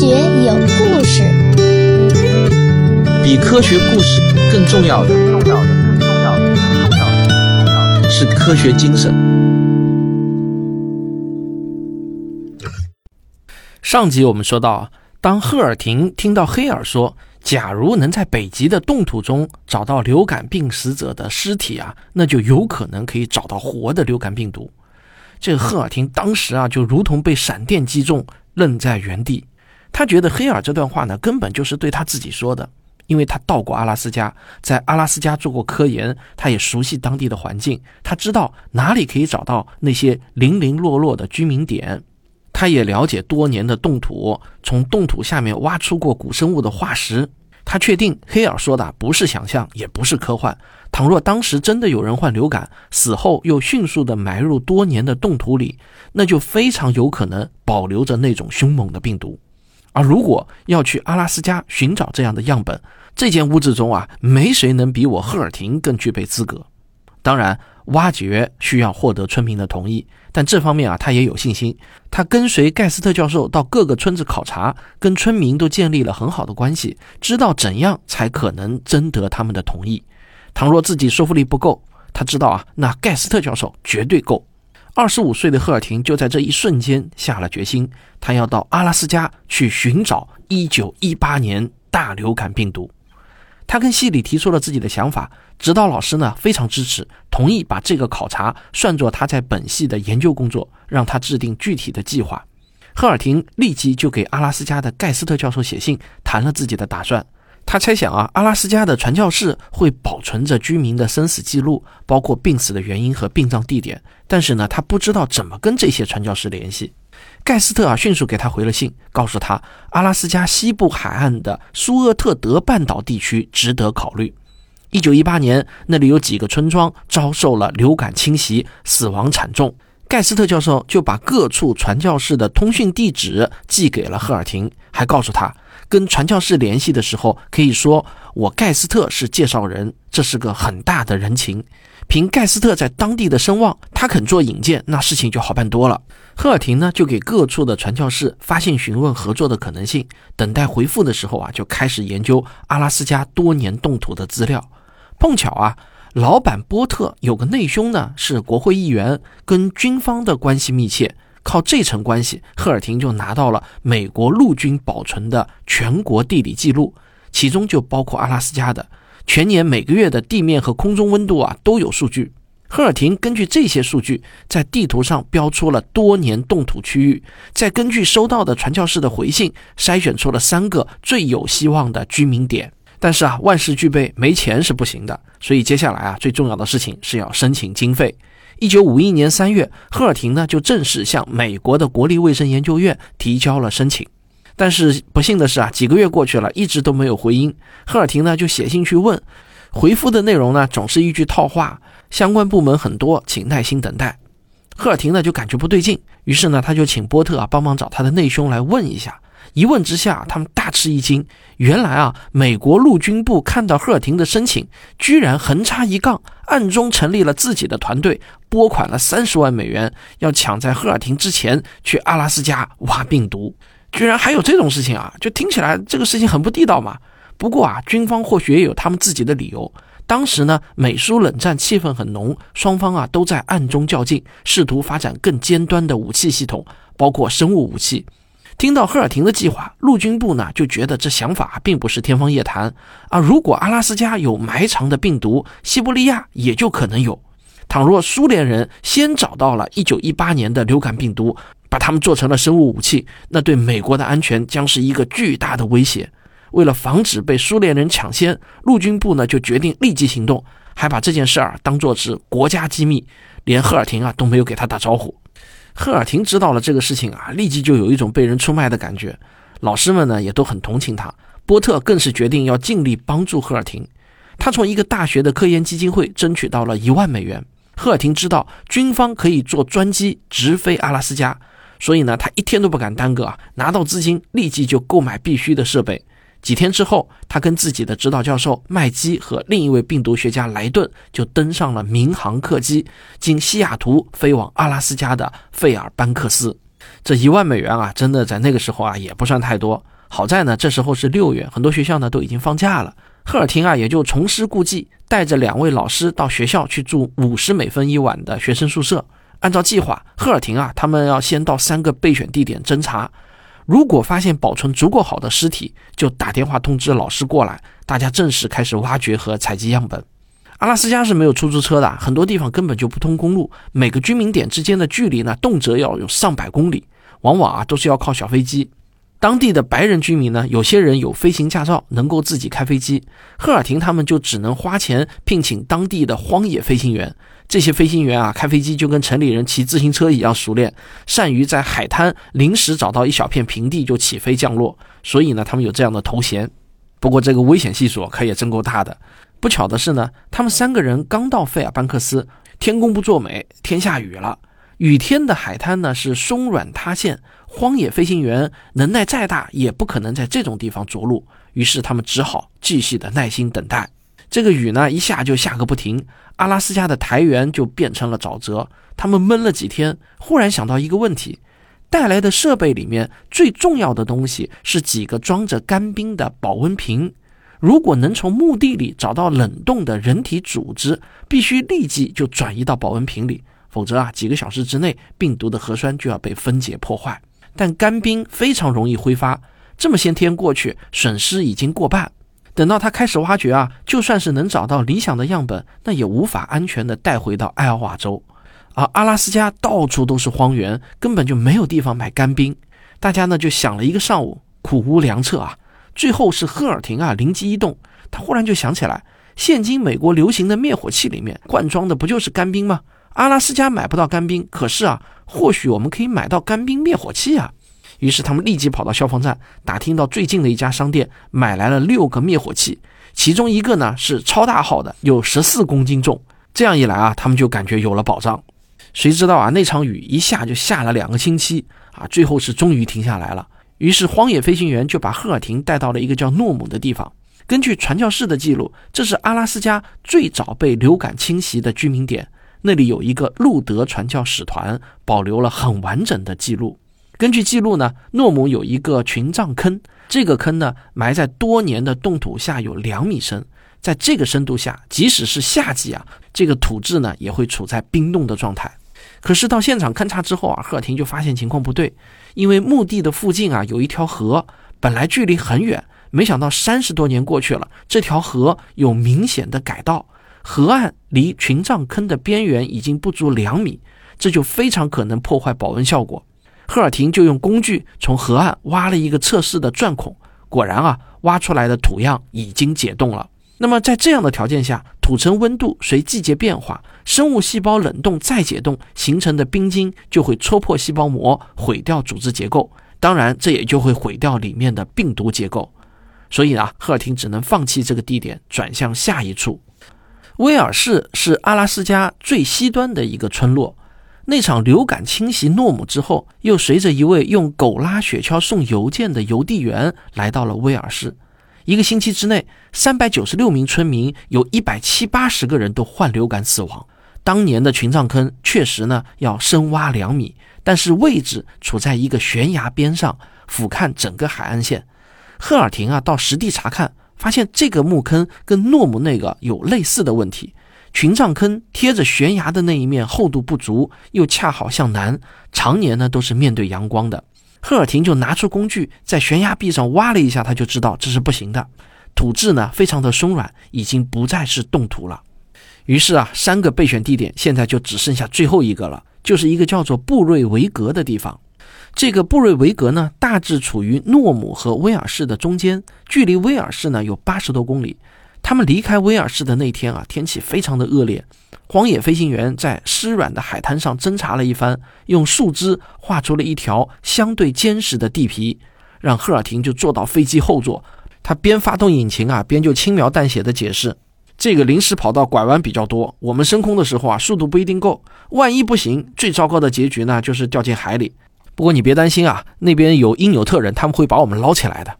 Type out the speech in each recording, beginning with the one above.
学有故事，比科学故事更重要的，重要的，更重要的，更重要的，重要的是科学精神。上集我们说到啊，当赫尔廷听到黑尔说，假如能在北极的冻土中找到流感病死者的尸体啊，那就有可能可以找到活的流感病毒。这个赫尔廷当时啊，就如同被闪电击中，愣在原地。他觉得黑尔这段话呢，根本就是对他自己说的，因为他到过阿拉斯加，在阿拉斯加做过科研，他也熟悉当地的环境，他知道哪里可以找到那些零零落落的居民点，他也了解多年的冻土，从冻土下面挖出过古生物的化石。他确定黑尔说的不是想象，也不是科幻。倘若当时真的有人患流感，死后又迅速地埋入多年的冻土里，那就非常有可能保留着那种凶猛的病毒。而如果要去阿拉斯加寻找这样的样本，这间屋子中啊，没谁能比我赫尔廷更具备资格。当然，挖掘需要获得村民的同意，但这方面啊，他也有信心。他跟随盖斯特教授到各个村子考察，跟村民都建立了很好的关系，知道怎样才可能征得他们的同意。倘若自己说服力不够，他知道啊，那盖斯特教授绝对够。二十五岁的赫尔廷就在这一瞬间下了决心，他要到阿拉斯加去寻找一九一八年大流感病毒。他跟系里提出了自己的想法，指导老师呢非常支持，同意把这个考察算作他在本系的研究工作，让他制定具体的计划。赫尔廷立即就给阿拉斯加的盖斯特教授写信，谈了自己的打算。他猜想啊，阿拉斯加的传教士会保存着居民的生死记录，包括病死的原因和殡葬地点，但是呢，他不知道怎么跟这些传教士联系。盖斯特啊，迅速给他回了信，告诉他阿拉斯加西部海岸的苏厄特德半岛地区值得考虑。一九一八年，那里有几个村庄遭受了流感侵袭，死亡惨重。盖斯特教授就把各处传教士的通讯地址寄给了赫尔廷，还告诉他，跟传教士联系的时候，可以说我盖斯特是介绍人，这是个很大的人情。凭盖斯特在当地的声望，他肯做引荐，那事情就好办多了。赫尔廷呢，就给各处的传教士发信询问合作的可能性。等待回复的时候啊，就开始研究阿拉斯加多年冻土的资料。碰巧啊，老板波特有个内兄呢，是国会议员，跟军方的关系密切。靠这层关系，赫尔廷就拿到了美国陆军保存的全国地理记录，其中就包括阿拉斯加的。全年每个月的地面和空中温度啊都有数据。赫尔廷根据这些数据，在地图上标出了多年冻土区域，再根据收到的传教士的回信，筛选出了三个最有希望的居民点。但是啊，万事俱备，没钱是不行的。所以接下来啊，最重要的事情是要申请经费。一九五一年三月，赫尔廷呢就正式向美国的国立卫生研究院提交了申请。但是不幸的是啊，几个月过去了，一直都没有回音。赫尔廷呢就写信去问，回复的内容呢总是一句套话，相关部门很多，请耐心等待。赫尔廷呢就感觉不对劲，于是呢他就请波特啊帮忙找他的内兄来问一下。一问之下，他们大吃一惊，原来啊美国陆军部看到赫尔廷的申请，居然横插一杠，暗中成立了自己的团队，拨款了三十万美元，要抢在赫尔廷之前去阿拉斯加挖病毒。居然还有这种事情啊！就听起来这个事情很不地道嘛。不过啊，军方或许也有他们自己的理由。当时呢，美苏冷战气氛很浓，双方啊都在暗中较劲，试图发展更尖端的武器系统，包括生物武器。听到赫尔廷的计划，陆军部呢就觉得这想法并不是天方夜谭啊。如果阿拉斯加有埋藏的病毒，西伯利亚也就可能有。倘若苏联人先找到了1918年的流感病毒，把它们做成了生物武器，那对美国的安全将是一个巨大的威胁。为了防止被苏联人抢先，陆军部呢就决定立即行动，还把这件事儿当作是国家机密，连赫尔廷啊都没有给他打招呼。赫尔廷知道了这个事情啊，立即就有一种被人出卖的感觉。老师们呢也都很同情他，波特更是决定要尽力帮助赫尔廷。他从一个大学的科研基金会争取到了一万美元。赫尔廷知道军方可以坐专机直飞阿拉斯加。所以呢，他一天都不敢耽搁啊！拿到资金，立即就购买必须的设备。几天之后，他跟自己的指导教授麦基和另一位病毒学家莱顿就登上了民航客机，经西雅图飞往阿拉斯加的费尔班克斯。这一万美元啊，真的在那个时候啊也不算太多。好在呢，这时候是六月，很多学校呢都已经放假了。赫尔廷啊也就重施故技，带着两位老师到学校去住五十美分一晚的学生宿舍。按照计划，赫尔廷啊他们要先到三个备选地点侦查，如果发现保存足够好的尸体，就打电话通知老师过来，大家正式开始挖掘和采集样本。阿拉斯加是没有出租车的，很多地方根本就不通公路，每个居民点之间的距离呢，动辄要有上百公里，往往啊都是要靠小飞机。当地的白人居民呢，有些人有飞行驾照，能够自己开飞机，赫尔廷他们就只能花钱聘请当地的荒野飞行员。这些飞行员啊，开飞机就跟城里人骑自行车一样熟练，善于在海滩临时找到一小片平地就起飞降落，所以呢，他们有这样的头衔。不过这个危险系数可也真够大的。不巧的是呢，他们三个人刚到费尔班克斯，天公不作美，天下雨了。雨天的海滩呢是松软塌陷，荒野飞行员能耐再大也不可能在这种地方着陆。于是他们只好继续的耐心等待。这个雨呢一下就下个不停，阿拉斯加的苔原就变成了沼泽。他们闷了几天，忽然想到一个问题：带来的设备里面最重要的东西是几个装着干冰的保温瓶。如果能从墓地里找到冷冻的人体组织，必须立即就转移到保温瓶里，否则啊，几个小时之内病毒的核酸就要被分解破坏。但干冰非常容易挥发，这么些天过去，损失已经过半。等到他开始挖掘啊，就算是能找到理想的样本，那也无法安全的带回到艾奥瓦州。而阿拉斯加到处都是荒原，根本就没有地方买干冰。大家呢就想了一个上午，苦无良策啊。最后是赫尔廷啊，灵机一动，他忽然就想起来，现今美国流行的灭火器里面灌装的不就是干冰吗？阿拉斯加买不到干冰，可是啊，或许我们可以买到干冰灭火器啊。于是他们立即跑到消防站，打听到最近的一家商店，买来了六个灭火器，其中一个呢是超大号的，有十四公斤重。这样一来啊，他们就感觉有了保障。谁知道啊，那场雨一下就下了两个星期啊，最后是终于停下来了。于是，荒野飞行员就把赫尔廷带到了一个叫诺姆的地方。根据传教士的记录，这是阿拉斯加最早被流感侵袭的居民点。那里有一个路德传教使团，保留了很完整的记录。根据记录呢，诺姆有一个群葬坑，这个坑呢埋在多年的冻土下，有两米深。在这个深度下，即使是夏季啊，这个土质呢也会处在冰冻的状态。可是到现场勘察之后啊，赫尔廷就发现情况不对，因为墓地的附近啊有一条河，本来距离很远，没想到三十多年过去了，这条河有明显的改道，河岸离群葬坑的边缘已经不足两米，这就非常可能破坏保温效果。赫尔廷就用工具从河岸挖了一个测试的钻孔，果然啊，挖出来的土样已经解冻了。那么在这样的条件下，土层温度随季节变化，生物细胞冷冻再解冻形成的冰晶就会戳破细胞膜，毁掉组织结构。当然，这也就会毁掉里面的病毒结构。所以呢，赫尔廷只能放弃这个地点，转向下一处。威尔士是阿拉斯加最西端的一个村落。那场流感侵袭诺姆之后，又随着一位用狗拉雪橇送邮件的邮递员来到了威尔士。一个星期之内，三百九十六名村民有一百七八十个人都患流感死亡。当年的群葬坑确实呢要深挖两米，但是位置处在一个悬崖边上，俯瞰整个海岸线。赫尔廷啊到实地查看，发现这个墓坑跟诺姆那个有类似的问题。群葬坑贴着悬崖的那一面厚度不足，又恰好向南，常年呢都是面对阳光的。赫尔廷就拿出工具，在悬崖壁上挖了一下，他就知道这是不行的。土质呢，非常的松软，已经不再是冻土了。于是啊，三个备选地点现在就只剩下最后一个了，就是一个叫做布瑞维格的地方。这个布瑞维格呢，大致处于诺姆和威尔士的中间，距离威尔士呢有八十多公里。他们离开威尔士的那天啊，天气非常的恶劣。荒野飞行员在湿软的海滩上侦查了一番，用树枝画出了一条相对坚实的地皮，让赫尔廷就坐到飞机后座。他边发动引擎啊，边就轻描淡写的解释：这个临时跑道拐弯比较多，我们升空的时候啊，速度不一定够。万一不行，最糟糕的结局呢，就是掉进海里。不过你别担心啊，那边有因纽特人，他们会把我们捞起来的。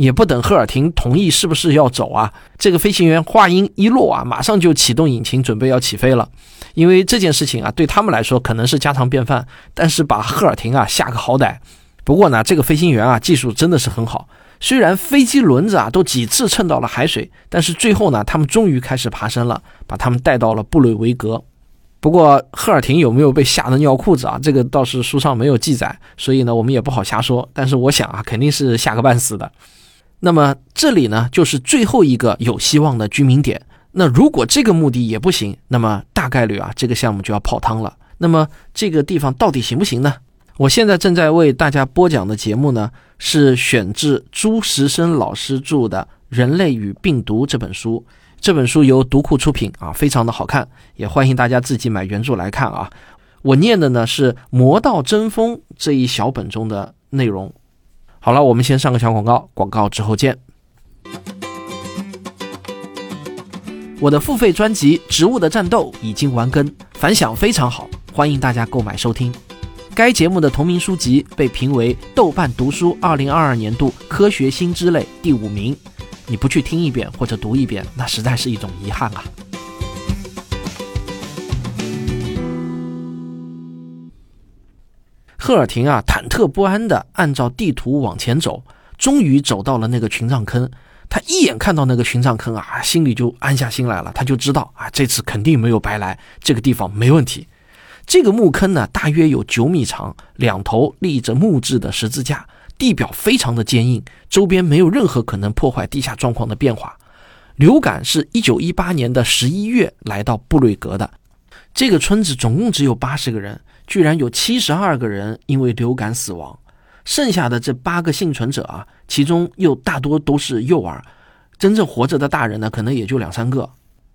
也不等赫尔廷同意是不是要走啊，这个飞行员话音一落啊，马上就启动引擎准备要起飞了。因为这件事情啊，对他们来说可能是家常便饭，但是把赫尔廷啊吓个好歹。不过呢，这个飞行员啊技术真的是很好，虽然飞机轮子啊都几次蹭到了海水，但是最后呢，他们终于开始爬升了，把他们带到了布雷维格。不过赫尔廷有没有被吓得尿裤子啊？这个倒是书上没有记载，所以呢，我们也不好瞎说。但是我想啊，肯定是吓个半死的。那么这里呢，就是最后一个有希望的居民点。那如果这个目的也不行，那么大概率啊，这个项目就要泡汤了。那么这个地方到底行不行呢？我现在正在为大家播讲的节目呢，是选自朱时生老师著的《人类与病毒》这本书。这本书由读库出品啊，非常的好看，也欢迎大家自己买原著来看啊。我念的呢是《魔道争锋》这一小本中的内容。好了，我们先上个小广告，广告之后见。我的付费专辑《植物的战斗》已经完更，反响非常好，欢迎大家购买收听。该节目的同名书籍被评为豆瓣读书2022年度科学新知类第五名。你不去听一遍或者读一遍，那实在是一种遗憾啊。赫尔廷啊，忐忑不安地按照地图往前走，终于走到了那个群葬坑。他一眼看到那个群葬坑啊，心里就安下心来了。他就知道啊，这次肯定没有白来，这个地方没问题。这个墓坑呢，大约有九米长，两头立着木质的十字架。地表非常的坚硬，周边没有任何可能破坏地下状况的变化。流感是一九一八年的十一月来到布瑞格的，这个村子总共只有八十个人，居然有七十二个人因为流感死亡。剩下的这八个幸存者啊，其中又大多都是幼儿，真正活着的大人呢，可能也就两三个。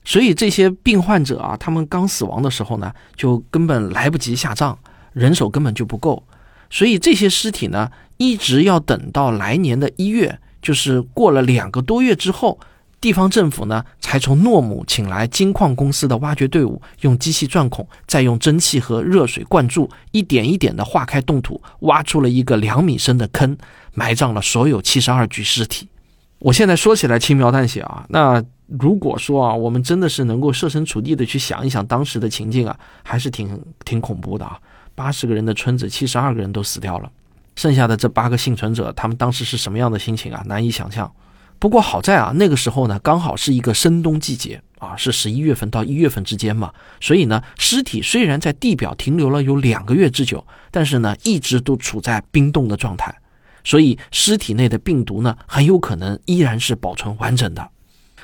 所以这些病患者啊，他们刚死亡的时候呢，就根本来不及下葬，人手根本就不够。所以这些尸体呢，一直要等到来年的一月，就是过了两个多月之后，地方政府呢才从诺姆请来金矿公司的挖掘队伍，用机器钻孔，再用蒸汽和热水灌注，一点一点地化开冻土，挖出了一个两米深的坑，埋葬了所有七十二具尸体。我现在说起来轻描淡写啊，那如果说啊，我们真的是能够设身处地的去想一想当时的情境啊，还是挺挺恐怖的啊。八十个人的村子，七十二个人都死掉了，剩下的这八个幸存者，他们当时是什么样的心情啊？难以想象。不过好在啊，那个时候呢，刚好是一个深冬季节啊，是十一月份到一月份之间嘛，所以呢，尸体虽然在地表停留了有两个月之久，但是呢，一直都处在冰冻的状态，所以尸体内的病毒呢，很有可能依然是保存完整的。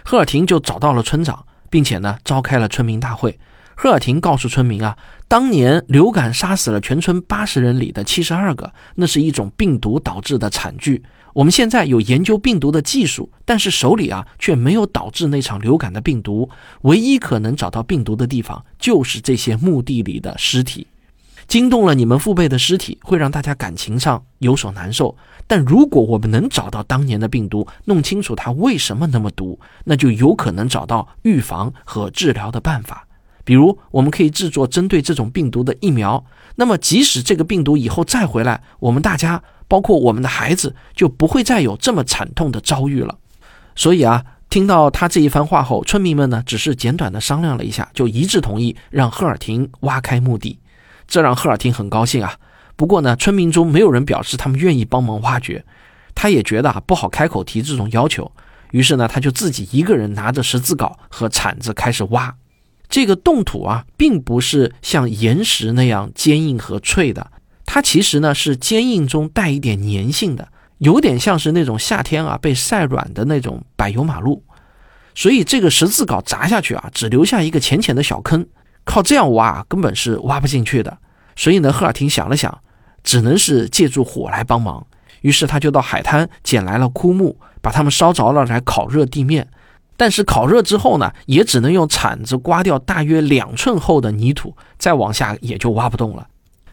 赫尔廷就找到了村长，并且呢，召开了村民大会。赫尔廷告诉村民啊，当年流感杀死了全村八十人里的七十二个，那是一种病毒导致的惨剧。我们现在有研究病毒的技术，但是手里啊却没有导致那场流感的病毒。唯一可能找到病毒的地方，就是这些墓地里的尸体。惊动了你们父辈的尸体，会让大家感情上有所难受。但如果我们能找到当年的病毒，弄清楚它为什么那么毒，那就有可能找到预防和治疗的办法。比如，我们可以制作针对这种病毒的疫苗。那么，即使这个病毒以后再回来，我们大家，包括我们的孩子，就不会再有这么惨痛的遭遇了。所以啊，听到他这一番话后，村民们呢，只是简短的商量了一下，就一致同意让赫尔廷挖开墓地。这让赫尔廷很高兴啊。不过呢，村民中没有人表示他们愿意帮忙挖掘。他也觉得啊，不好开口提这种要求。于是呢，他就自己一个人拿着十字镐和铲子开始挖。这个冻土啊，并不是像岩石那样坚硬和脆的，它其实呢是坚硬中带一点粘性的，有点像是那种夏天啊被晒软的那种柏油马路。所以这个十字镐砸下去啊，只留下一个浅浅的小坑，靠这样挖根本是挖不进去的。所以呢，赫尔廷想了想，只能是借助火来帮忙。于是他就到海滩捡来了枯木，把它们烧着了来烤热地面。但是烤热之后呢，也只能用铲子刮掉大约两寸厚的泥土，再往下也就挖不动了。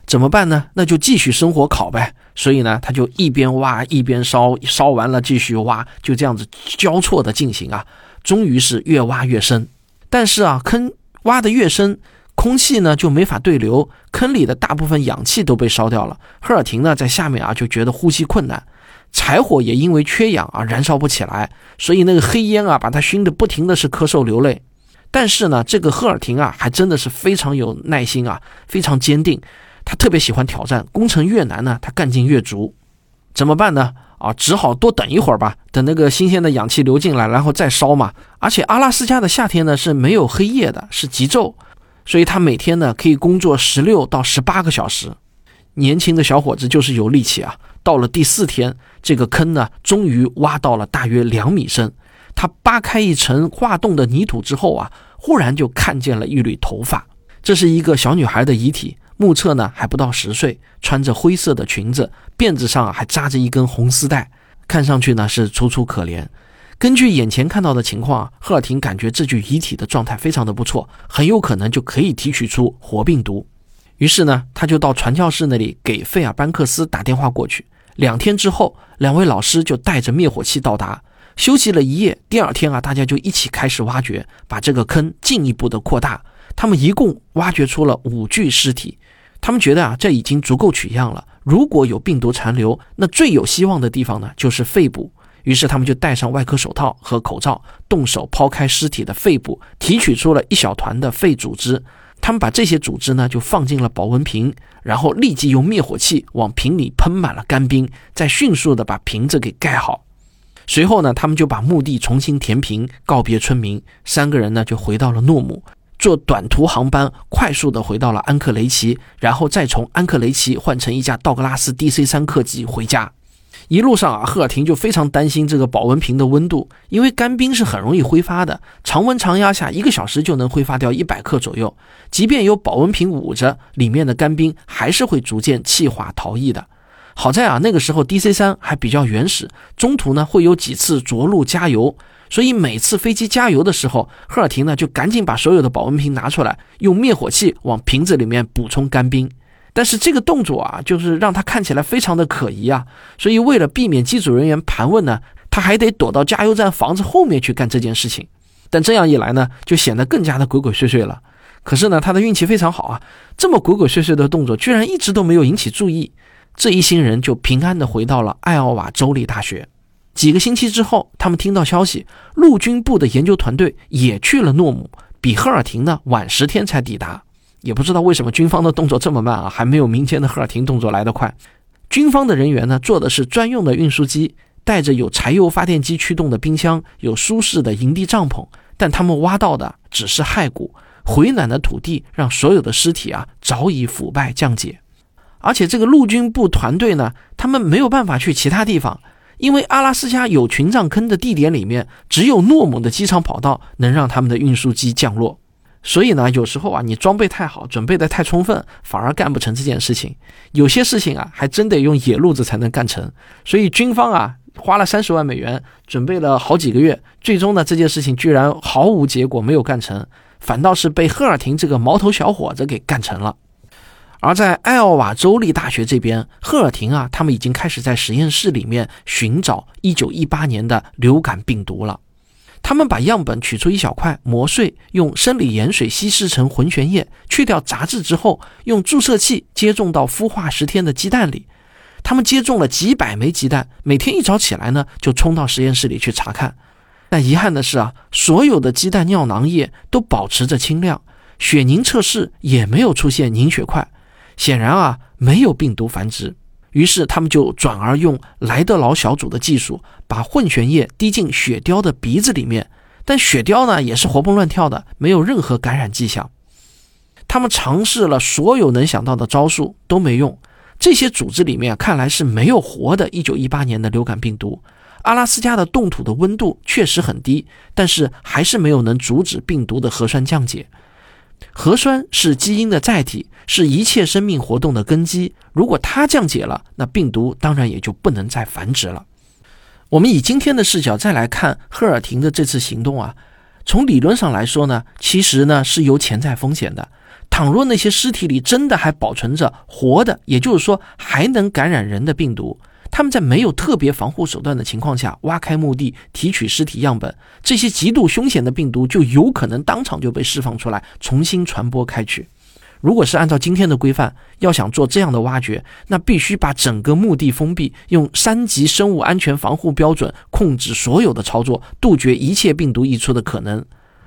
怎么办呢？那就继续生火烤呗。所以呢，他就一边挖一边烧，烧完了继续挖，就这样子交错的进行啊。终于是越挖越深，但是啊，坑挖的越深，空气呢就没法对流，坑里的大部分氧气都被烧掉了。赫尔廷呢在下面啊就觉得呼吸困难。柴火也因为缺氧啊燃烧不起来，所以那个黑烟啊把他熏得不停的是咳嗽流泪。但是呢，这个赫尔廷啊还真的是非常有耐心啊，非常坚定。他特别喜欢挑战，工程越难呢，他干劲越足。怎么办呢？啊，只好多等一会儿吧，等那个新鲜的氧气流进来，然后再烧嘛。而且阿拉斯加的夏天呢是没有黑夜的，是极昼，所以他每天呢可以工作十六到十八个小时。年轻的小伙子就是有力气啊。到了第四天，这个坑呢终于挖到了大约两米深。他扒开一层化冻的泥土之后啊，忽然就看见了一缕头发，这是一个小女孩的遗体。目测呢还不到十岁，穿着灰色的裙子，辫子上还扎着一根红丝带，看上去呢是楚楚可怜。根据眼前看到的情况，赫尔廷感觉这具遗体的状态非常的不错，很有可能就可以提取出活病毒。于是呢，他就到传教士那里给费尔班克斯打电话过去。两天之后，两位老师就带着灭火器到达，休息了一夜。第二天啊，大家就一起开始挖掘，把这个坑进一步的扩大。他们一共挖掘出了五具尸体。他们觉得啊，这已经足够取样了。如果有病毒残留，那最有希望的地方呢，就是肺部。于是他们就戴上外科手套和口罩，动手抛开尸体的肺部，提取出了一小团的肺组织。他们把这些组织呢，就放进了保温瓶，然后立即用灭火器往瓶里喷满了干冰，再迅速的把瓶子给盖好。随后呢，他们就把墓地重新填平，告别村民。三个人呢，就回到了诺姆。坐短途航班，快速的回到了安克雷奇，然后再从安克雷奇换成一架道格拉斯 DC 三客机回家。一路上啊，赫尔廷就非常担心这个保温瓶的温度，因为干冰是很容易挥发的，常温常压下一个小时就能挥发掉一百克左右。即便有保温瓶捂着，里面的干冰还是会逐渐气化逃逸的。好在啊，那个时候 DC 三还比较原始，中途呢会有几次着陆加油。所以每次飞机加油的时候，赫尔廷呢就赶紧把所有的保温瓶拿出来，用灭火器往瓶子里面补充干冰。但是这个动作啊，就是让他看起来非常的可疑啊。所以为了避免机组人员盘问呢，他还得躲到加油站房子后面去干这件事情。但这样一来呢，就显得更加的鬼鬼祟祟了。可是呢，他的运气非常好啊，这么鬼鬼祟祟的动作居然一直都没有引起注意。这一行人就平安的回到了艾奥瓦州立大学。几个星期之后，他们听到消息，陆军部的研究团队也去了诺姆，比赫尔廷呢晚十天才抵达。也不知道为什么军方的动作这么慢啊，还没有民间的赫尔廷动作来得快。军方的人员呢坐的是专用的运输机，带着有柴油发电机驱动的冰箱，有舒适的营地帐篷，但他们挖到的只是骸骨，回暖的土地让所有的尸体啊早已腐败降解。而且这个陆军部团队呢，他们没有办法去其他地方。因为阿拉斯加有群藏坑的地点里面，只有诺姆的机场跑道能让他们的运输机降落，所以呢，有时候啊，你装备太好，准备的太充分，反而干不成这件事情。有些事情啊，还真得用野路子才能干成。所以军方啊，花了三十万美元，准备了好几个月，最终呢，这件事情居然毫无结果，没有干成，反倒是被赫尔廷这个毛头小伙子给干成了。而在艾奥瓦州立大学这边，赫尔廷啊，他们已经开始在实验室里面寻找1918年的流感病毒了。他们把样本取出一小块，磨碎，用生理盐水稀释成混悬液，去掉杂质之后，用注射器接种到孵化十天的鸡蛋里。他们接种了几百枚鸡蛋，每天一早起来呢，就冲到实验室里去查看。但遗憾的是啊，所有的鸡蛋尿囊液都保持着清亮，血凝测试也没有出现凝血块。显然啊，没有病毒繁殖，于是他们就转而用莱德劳小组的技术，把混悬液滴进雪貂的鼻子里面。但雪貂呢，也是活蹦乱跳的，没有任何感染迹象。他们尝试了所有能想到的招数都没用。这些组织里面看来是没有活的。一九一八年的流感病毒，阿拉斯加的冻土的温度确实很低，但是还是没有能阻止病毒的核酸降解。核酸是基因的载体，是一切生命活动的根基。如果它降解了，那病毒当然也就不能再繁殖了。我们以今天的视角再来看赫尔廷的这次行动啊，从理论上来说呢，其实呢是有潜在风险的。倘若那些尸体里真的还保存着活的，也就是说还能感染人的病毒。他们在没有特别防护手段的情况下挖开墓地提取尸体样本，这些极度凶险的病毒就有可能当场就被释放出来，重新传播开去。如果是按照今天的规范，要想做这样的挖掘，那必须把整个墓地封闭，用三级生物安全防护标准控制所有的操作，杜绝一切病毒溢出的可能。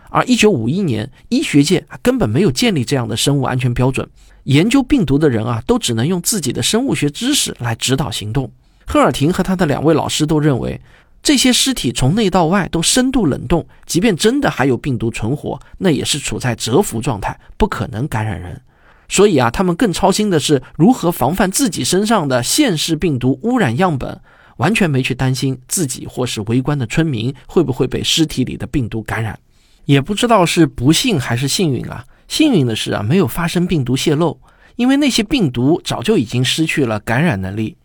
而一九五一年，医学界根本没有建立这样的生物安全标准，研究病毒的人啊，都只能用自己的生物学知识来指导行动。赫尔廷和他的两位老师都认为。这些尸体从内到外都深度冷冻，即便真的还有病毒存活，那也是处在蛰伏状态，不可能感染人。所以啊，他们更操心的是如何防范自己身上的现世病毒污染样本，完全没去担心自己或是围观的村民会不会被尸体里的病毒感染。也不知道是不幸还是幸运啊。幸运的是啊，没有发生病毒泄漏，因为那些病毒早就已经失去了感染能力。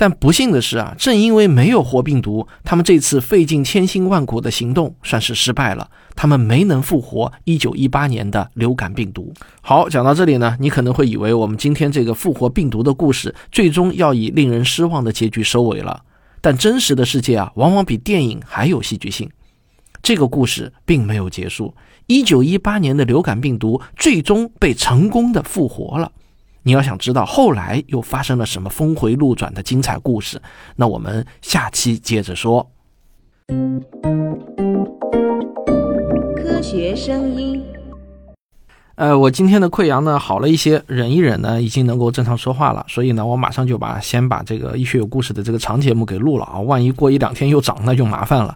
但不幸的是啊，正因为没有活病毒，他们这次费尽千辛万苦的行动算是失败了。他们没能复活1918年的流感病毒。好，讲到这里呢，你可能会以为我们今天这个复活病毒的故事，最终要以令人失望的结局收尾了。但真实的世界啊，往往比电影还有戏剧性。这个故事并没有结束，1918年的流感病毒最终被成功的复活了。你要想知道后来又发生了什么峰回路转的精彩故事，那我们下期接着说。科学声音。呃，我今天的溃疡呢好了一些，忍一忍呢已经能够正常说话了，所以呢我马上就把先把这个医学有故事的这个长节目给录了啊，万一过一两天又长那就麻烦了。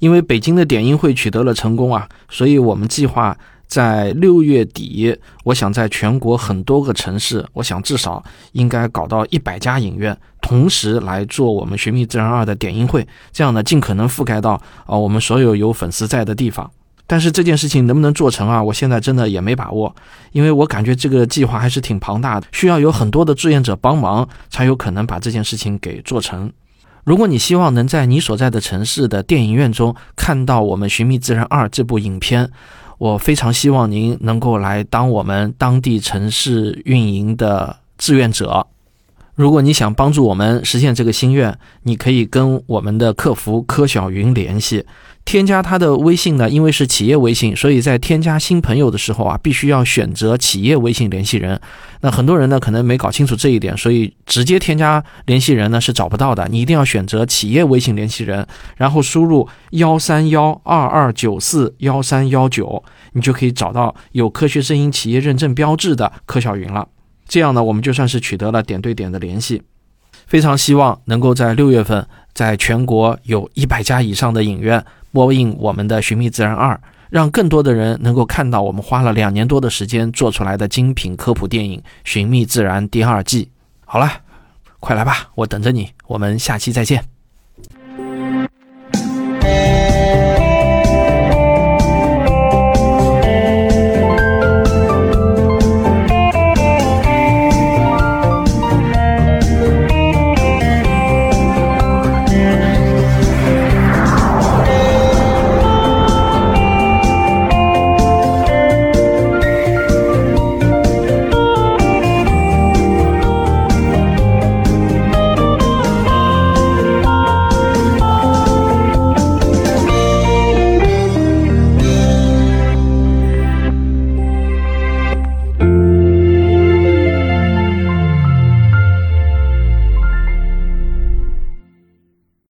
因为北京的点映会取得了成功啊，所以我们计划。在六月底，我想在全国很多个城市，我想至少应该搞到一百家影院，同时来做我们《寻觅自然二》的点映会，这样呢，尽可能覆盖到啊我们所有有粉丝在的地方。但是这件事情能不能做成啊？我现在真的也没把握，因为我感觉这个计划还是挺庞大的，需要有很多的志愿者帮忙，才有可能把这件事情给做成。如果你希望能在你所在的城市的电影院中看到我们《寻觅自然二》这部影片，我非常希望您能够来当我们当地城市运营的志愿者。如果你想帮助我们实现这个心愿，你可以跟我们的客服柯小云联系。添加他的微信呢，因为是企业微信，所以在添加新朋友的时候啊，必须要选择企业微信联系人。那很多人呢可能没搞清楚这一点，所以直接添加联系人呢是找不到的。你一定要选择企业微信联系人，然后输入幺三幺二二九四幺三幺九，你就可以找到有科学声音企业认证标志的柯小云了。这样呢，我们就算是取得了点对点的联系。非常希望能够在六月份，在全国有一百家以上的影院。播映我们的《寻觅自然二》，让更多的人能够看到我们花了两年多的时间做出来的精品科普电影《寻觅自然》第二季。好了，快来吧，我等着你。我们下期再见。